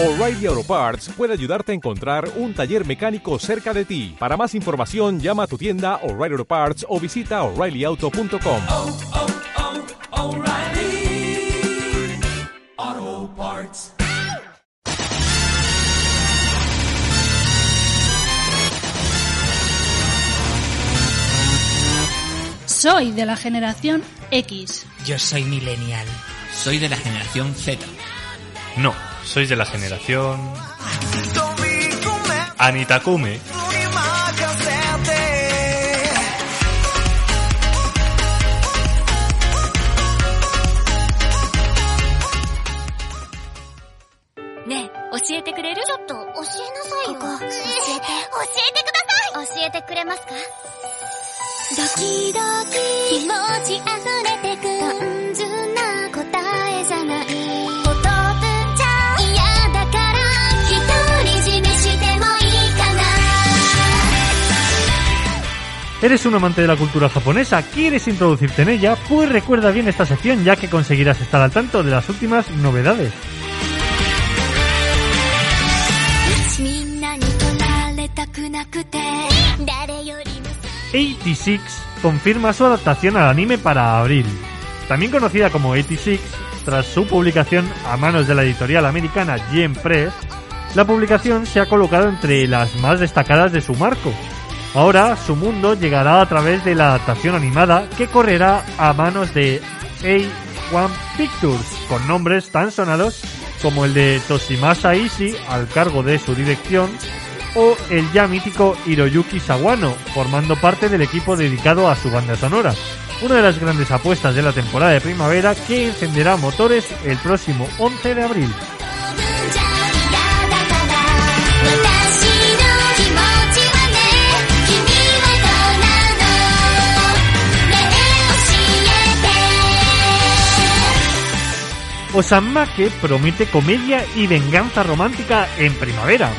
O'Reilly Auto Parts puede ayudarte a encontrar un taller mecánico cerca de ti. Para más información, llama a tu tienda O'Reilly Auto Parts o visita oreillyauto.com. oh, oh, Parts. Soy de la generación X. Yo soy millennial. Soy de la generación Z. No, sois de la generación Anita Kume.「ドキドキ気持ち溢れてく」¿Eres un amante de la cultura japonesa? ¿Quieres introducirte en ella? Pues recuerda bien esta sección ya que conseguirás estar al tanto de las últimas novedades. 86 confirma su adaptación al anime para abril. También conocida como 86, tras su publicación a manos de la editorial americana Yen Press, la publicación se ha colocado entre las más destacadas de su marco. Ahora su mundo llegará a través de la adaptación animada que correrá a manos de A1 Pictures, con nombres tan sonados como el de Toshimasa Ishii al cargo de su dirección o el ya mítico Hiroyuki Sawano, formando parte del equipo dedicado a su banda sonora. Una de las grandes apuestas de la temporada de primavera que encenderá motores el próximo 11 de abril. Osamake promete comedia y venganza romántica en primavera.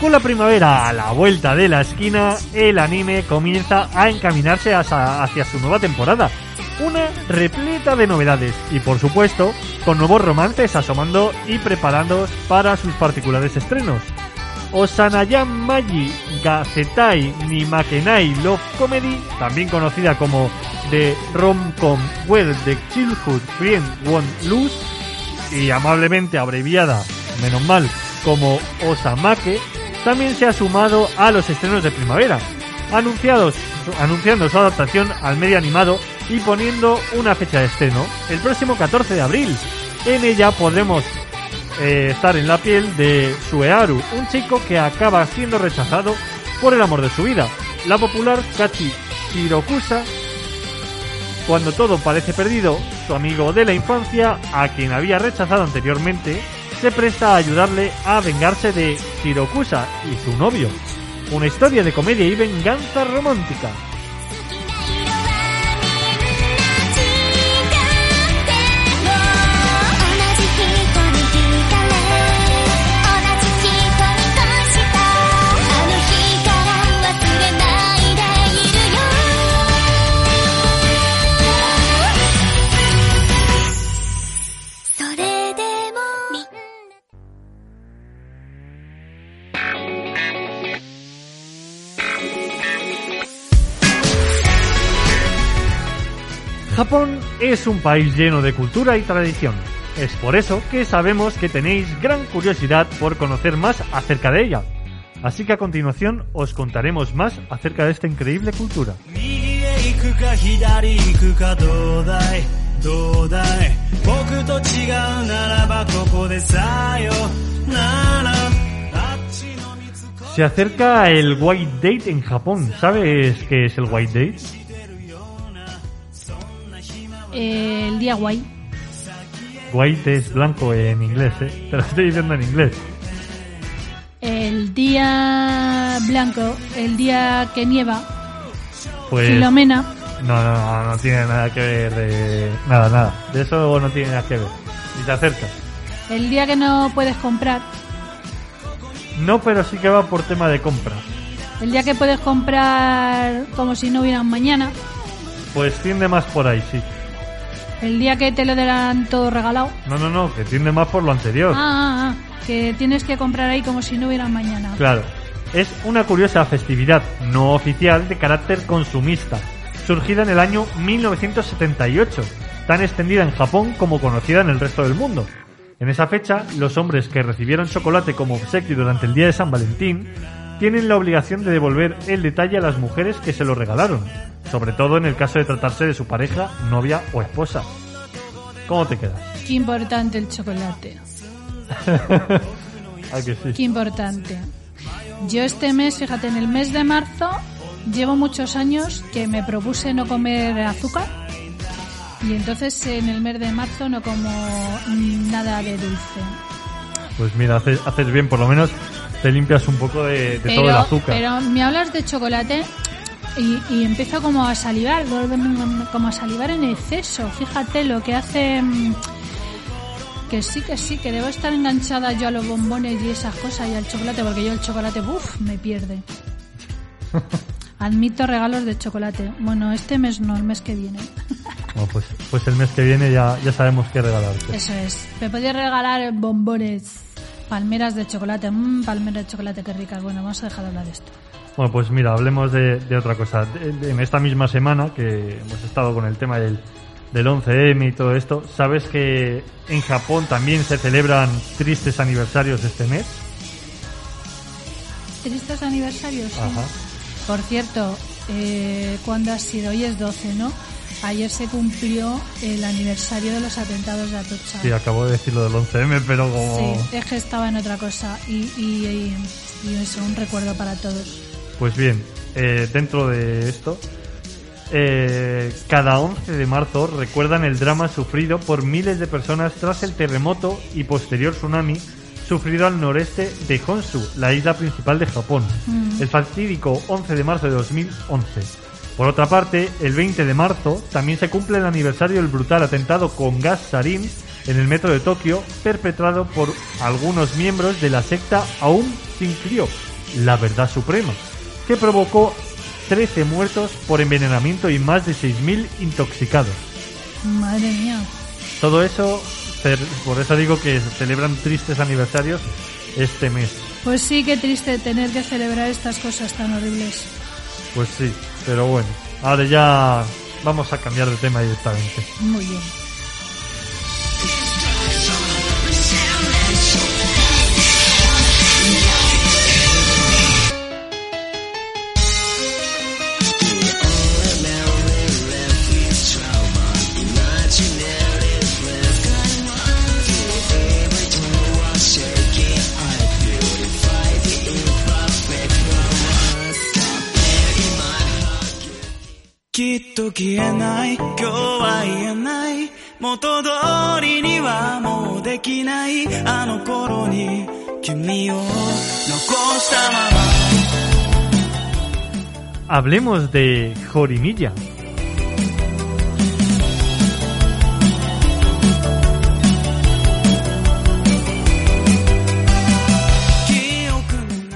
Con la primavera a la vuelta de la esquina, el anime comienza a encaminarse hacia, su nueva temporada. Una repleta de novedades y por supuesto con nuevos romances asomando y preparando para sus particulares estrenos. Osanayan Maji Gazetai ni Makenai Love Comedy, también conocida como The Rom-Com Where the Childhood Friend Won't Lose, y amablemente abreviada, menos mal, como Osamake, también se ha sumado a los estrenos de primavera, anunciados, anunciando su adaptación al medio animado y poniendo una fecha de estreno, el próximo 14 de abril. En ella podremos eh, estar en la piel de Suearu, un chico que acaba siendo rechazado por el amor de su vida. La popular Kachi Hirokusa cuando todo parece perdido, su amigo de la infancia, a quien había rechazado anteriormente, se presta a ayudarle a vengarse de Hirokusa y su novio. Una historia de comedia y venganza romántica. es un país lleno de cultura y tradición. Es por eso que sabemos que tenéis gran curiosidad por conocer más acerca de ella. Así que a continuación os contaremos más acerca de esta increíble cultura. Se acerca el White Date en Japón. ¿Sabes qué es el White Date? El día guay. White es blanco en inglés, ¿eh? Te lo estoy diciendo en inglés. El día blanco. El día que nieva. Pues... Filomena. No, no, no, no tiene nada que ver de... Nada, nada. De eso no tiene nada que ver. Y se acerca. El día que no puedes comprar. No, pero sí que va por tema de compra. El día que puedes comprar como si no hubiera un mañana. Pues tiende más por ahí, sí. El día que te lo darán todo regalado. No, no, no, que tiende más por lo anterior. Ah, ah, que tienes que comprar ahí como si no hubiera mañana. Claro. Es una curiosa festividad no oficial de carácter consumista, surgida en el año 1978, tan extendida en Japón como conocida en el resto del mundo. En esa fecha, los hombres que recibieron chocolate como obsequio durante el día de San Valentín tienen la obligación de devolver el detalle a las mujeres que se lo regalaron, sobre todo en el caso de tratarse de su pareja, novia o esposa. ¿Cómo te quedas? Qué importante el chocolate. ¿A que sí? Qué importante. Yo este mes, fíjate, en el mes de marzo llevo muchos años que me propuse no comer azúcar y entonces en el mes de marzo no como nada de dulce. Pues mira, haces, haces bien, por lo menos te limpias un poco de, de todo el azúcar. pero me hablas de chocolate y, y empiezo como a salivar, como a salivar en exceso. Fíjate lo que hace... mm, Que sí, que sí, que debo estar enganchada yo a los bombones y esas cosas y al chocolate, porque yo el chocolate, uff, me pierde. Admito regalos de chocolate. Bueno, este mes no, el mes que viene. Bueno, pues, pues el mes que viene ya, ya sabemos qué regalarte. Eso es. Me podía regalar bombones, palmeras de chocolate. Mmm, palmeras de chocolate, qué ricas. Bueno, vamos a dejar de hablar de esto. Bueno, pues mira, hablemos de, de otra cosa. De- de- en esta misma semana que hemos estado con el tema del, del 11M y todo esto, ¿sabes que en Japón también se celebran tristes aniversarios este mes? ¿Tristes aniversarios? Sí. Ajá. Por cierto, eh, ¿cuándo ha sido? Hoy es 12, ¿no? Ayer se cumplió el aniversario de los atentados de Atocha. Sí, acabo de decir lo del 11M, pero como... Sí, es que estaba en otra cosa y, y, y, y eso, un recuerdo para todos. Pues bien, eh, dentro de esto, eh, cada 11 de marzo recuerdan el drama sufrido por miles de personas tras el terremoto y posterior tsunami sufrido al noreste de Honshu, la isla principal de Japón, Mm. el fatídico 11 de marzo de 2011. Por otra parte, el 20 de marzo también se cumple el aniversario del brutal atentado con gas sarín en el metro de Tokio, perpetrado por algunos miembros de la secta Aum Shinryo, la verdad suprema, que provocó 13 muertos por envenenamiento y más de 6.000 intoxicados. Madre mía. Todo eso, por eso digo que se celebran tristes aniversarios este mes. Pues sí, qué triste tener que celebrar estas cosas tan horribles. Pues sí, pero bueno, ahora ya vamos a cambiar de tema directamente. Muy bien. " っと消えない今日は言えない元通りにはもうできないあの頃に君を残したまま Hablemos de Jorimilla.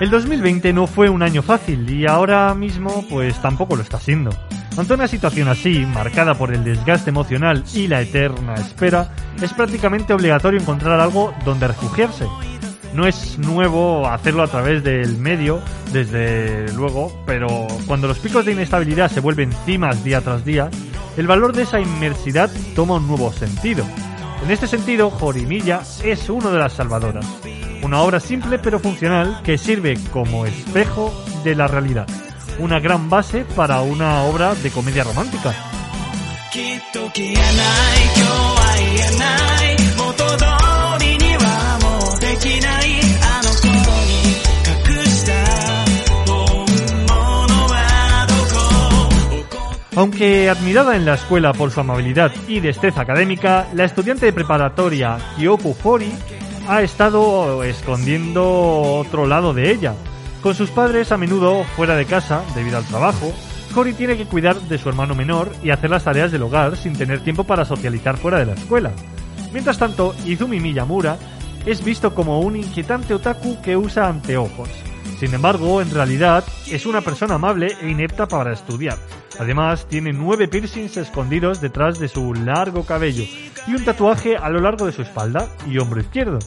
El 2020 no fue un año fácil y ahora mismo pues tampoco lo está siendo. Ante una situación así, marcada por el desgaste emocional y la eterna espera, es prácticamente obligatorio encontrar algo donde refugiarse. No es nuevo hacerlo a través del medio, desde luego, pero cuando los picos de inestabilidad se vuelven cimas día tras día, el valor de esa inmersidad toma un nuevo sentido. En este sentido, Jorimilla es uno de las salvadoras. Una obra simple pero funcional que sirve como espejo de la realidad una gran base para una obra de comedia romántica. Aunque admirada en la escuela por su amabilidad y destreza académica, la estudiante de preparatoria Kyoku Hori ha estado escondiendo otro lado de ella, con sus padres a menudo fuera de casa debido al trabajo, Hori tiene que cuidar de su hermano menor y hacer las tareas del hogar sin tener tiempo para socializar fuera de la escuela. Mientras tanto, Izumi Miyamura es visto como un inquietante otaku que usa anteojos. Sin embargo, en realidad es una persona amable e inepta para estudiar. Además, tiene nueve piercings escondidos detrás de su largo cabello y un tatuaje a lo largo de su espalda y hombro izquierdo.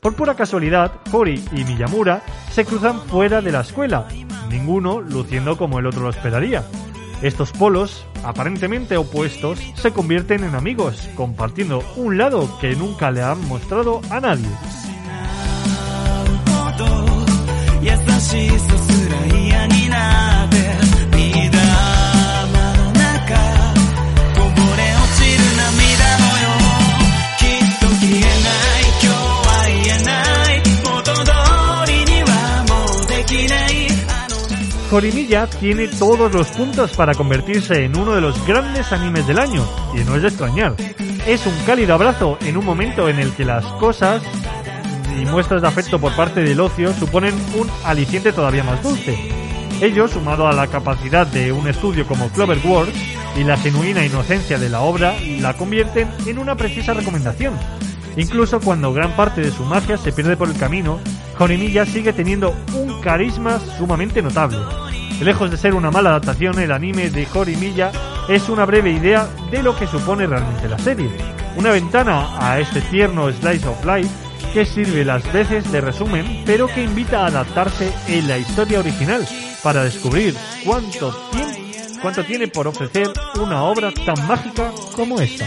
Por pura casualidad, Hori y Miyamura se cruzan fuera de la escuela, ninguno luciendo como el otro lo esperaría. Estos polos, aparentemente opuestos, se convierten en amigos, compartiendo un lado que nunca le han mostrado a nadie. の Jorimilla tiene todos los puntos para convertirse en uno de los grandes animes del año, y no es de extrañar. Es un cálido abrazo en un momento en el que las cosas y muestras de afecto por parte del ocio suponen un aliciente todavía más dulce. Ello, sumado a la capacidad de un estudio como Cloverworks y la genuina inocencia de la obra, la convierten en una precisa recomendación. Incluso cuando gran parte de su magia se pierde por el camino, Jorimilla sigue teniendo un carisma sumamente notable. Lejos de ser una mala adaptación, el anime de Jorimilla es una breve idea de lo que supone realmente la serie. Una ventana a este tierno slice of life que sirve las veces de resumen, pero que invita a adaptarse en la historia original para descubrir cuánto tiene por ofrecer una obra tan mágica como esta.